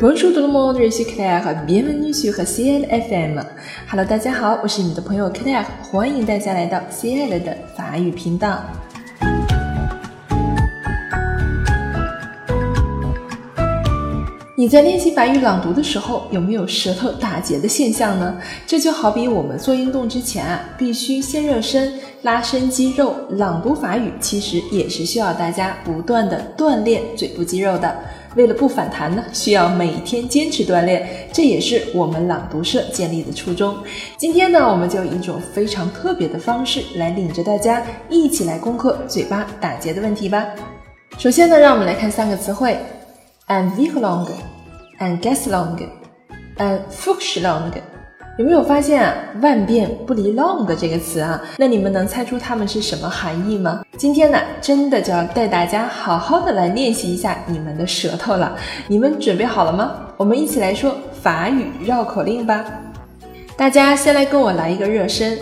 Bonjour tout le monde, ici Claire, bienvenue sur CL FM. Hello，大家好，我是你的朋友 Claire，欢迎大家来到 CL 的法语频道。你在练习法语朗读的时候，有没有舌头打结的现象呢？这就好比我们做运动之前啊，必须先热身、拉伸肌肉。朗读法语其实也是需要大家不断的锻炼嘴部肌肉的。为了不反弹呢，需要每天坚持锻炼，这也是我们朗读社建立的初衷。今天呢，我们就以一种非常特别的方式来领着大家一起来攻克嘴巴打结的问题吧。首先呢，让我们来看三个词汇。And v i g l o n g and guess long, and fuchs long，有没有发现啊？万变不离 long 的这个词啊？那你们能猜出它们是什么含义吗？今天呢，真的就要带大家好好的来练习一下你们的舌头了。你们准备好了吗？我们一起来说法语绕口令吧。大家先来跟我来一个热身。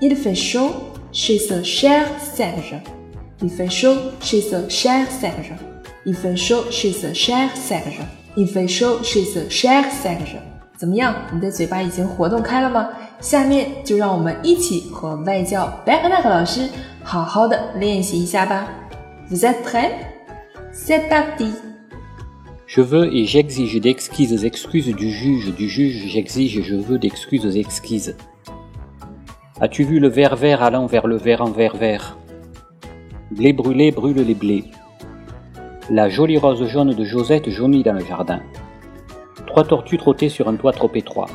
Il fait chaud, c'est un cher serge. Il fait chaud, c'est un cher serge. Il fait chaud, c'est un cher serge. Il fait chaud, c'est un cher serge. 怎么样？你的嘴巴已经活动开了吗？下面就让我们一起和外教 b a c k n a c k 老师好好的练习一下吧。Vous êtes prêts? C'est parti. Je veux et j'exige d'exquises excuses du juge. Du juge, j'exige et je veux d'excuses exquises. As-tu vu le verre vert allant vers le verre en verre vert Blé brûlé brûle les blés. La jolie rose jaune de Josette jaunit dans le jardin. Trois tortues trottaient sur un toit trop étroit.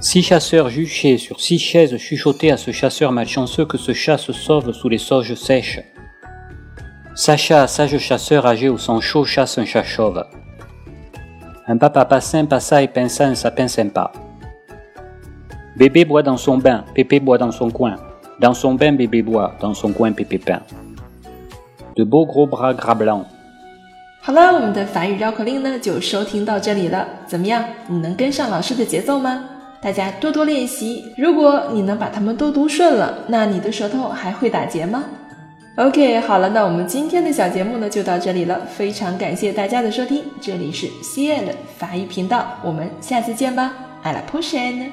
Six chasseurs juchaient sur six chaises chuchotaient à ce chasseur malchanceux que ce chat se sauve sous les sauges sèches. Sacha, sage chasseur âgé au sang chaud, chasse un chat chauve. Un papa passin passa et pinça un sapin sympa. Bébé boit dans son bain, Pépé boit dans son coin. Dans son bain, bébé boit, dans son coin, Pépé peint. De beaux gros bras gras blancs. 好了，我们的法语绕口令呢就收听到这里了。怎么样，你能跟上老师的节奏吗？大家多多练习。如果你能把它们都读顺了，那你的舌头还会打结吗？OK，好了，那我们今天的小节目呢就到这里了。非常感谢大家的收听，这里是 CL 法语频道，我们下次见吧。À la prochaine。